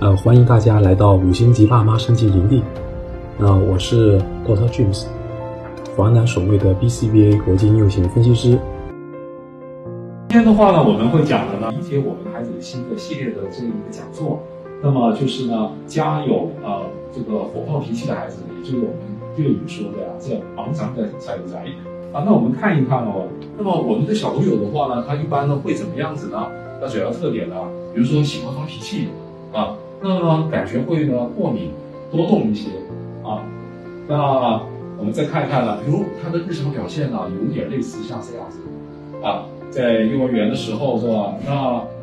呃，欢迎大家来到五星级爸妈升级营地。那我是 Doctor James，华南首位的 BCBA 国际应用型分析师。今天的话呢，我们会讲的呢，理解我们孩子的新的系列的这一个讲座。那么就是呢，家有呃这个火爆脾气的孩子，也就是我们粤语说的呀，这肮脏的仔仔啊。那我们看一看哦，那么我们的小朋友的话呢，他一般呢会怎么样子呢？那主要特点呢，比如说喜欢发脾气啊，那么感觉会呢过敏、多动一些啊。那我们再看一看呢，比如他的日常表现呢，有点类似像这样子啊，在幼儿园的时候是吧？那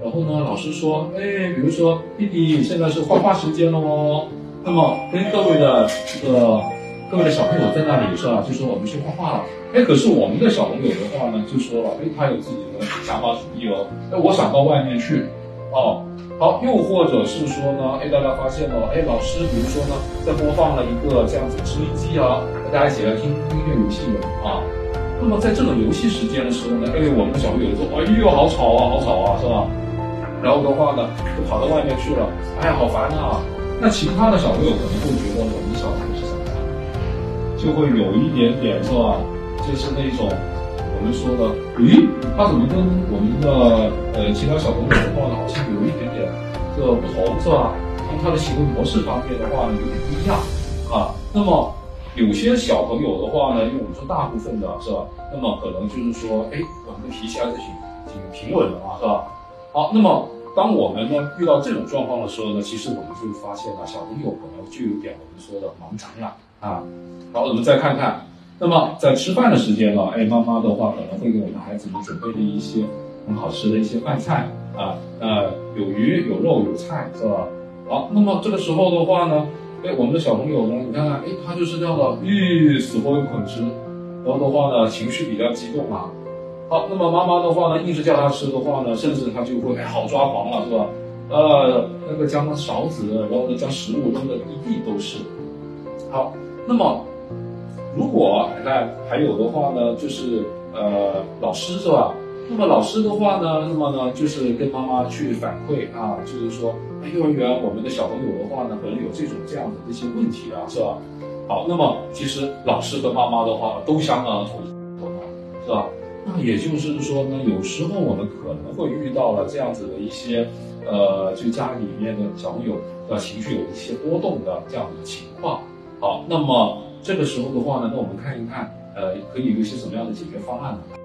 然后呢，老师说，哎，比如说弟弟现在是画画时间了哦，那么跟各位的这个各位的小朋友在那里是吧？就说我们去画画了。哎，可是我们的小朋友的话呢，就说了，哎，他有自己的想法主义哦，哎，我想到外面去，哦，好，又或者是说呢，哎，大家发现了，哎，老师比如说呢，在播放了一个这样子的收音机啊，大家一起来听音乐游戏啊，那么在这种游戏时间的时候呢，哎，我们的小朋友说，哎呦，好吵啊，好吵啊，是吧？然后的话呢，就跑到外面去了，哎呀，好烦啊！那其他的小朋友可能会觉得我们小朋友是什么？就会有一点点是吧？就是那种我们说的，咦，他怎么跟我们的呃其他小朋友的话呢，好像有一点点这个不同，是吧？从他的行为模式方面的话呢，有点不一样啊。那么有些小朋友的话呢，因为我们说大部分的是吧？那么可能就是说，哎，我们的脾气还是挺挺平稳的嘛，是吧？好，那么当我们呢遇到这种状况的时候呢，其实我们就发现了小朋友可能就有点我们说的盲肠了啊。好，我们再看看。那么在吃饭的时间呢，哎，妈妈的话可能会给我们孩子们准备的一些很好吃的一些饭菜啊，呃，有鱼有肉有菜是吧？好，那么这个时候的话呢，哎，我们的小朋友呢，你看看，哎，他就是这样的，咦，死活不肯吃，然后的话呢，情绪比较激动啊。好，那么妈妈的话呢，一直叫他吃的话呢，甚至他就会哎，好抓狂了是吧？呃，那个将勺子，然后呢将食物扔的一地都是。好，那么。如果那还有的话呢，就是呃老师是吧？那么老师的话呢，那么呢就是跟妈妈去反馈啊，就是说，幼儿园我们的小朋友的话呢，可能有这种这样的这些问题啊，是吧？好，那么其实老师和妈妈的话都相当头头疼，是吧？那也就是说呢，有时候我们可能会遇到了这样子的一些呃，就家里面的小朋友的情绪有一些波动的这样的情况。好，那么。这个时候的话呢，那我们看一看，呃，可以有一些什么样的解决方案呢？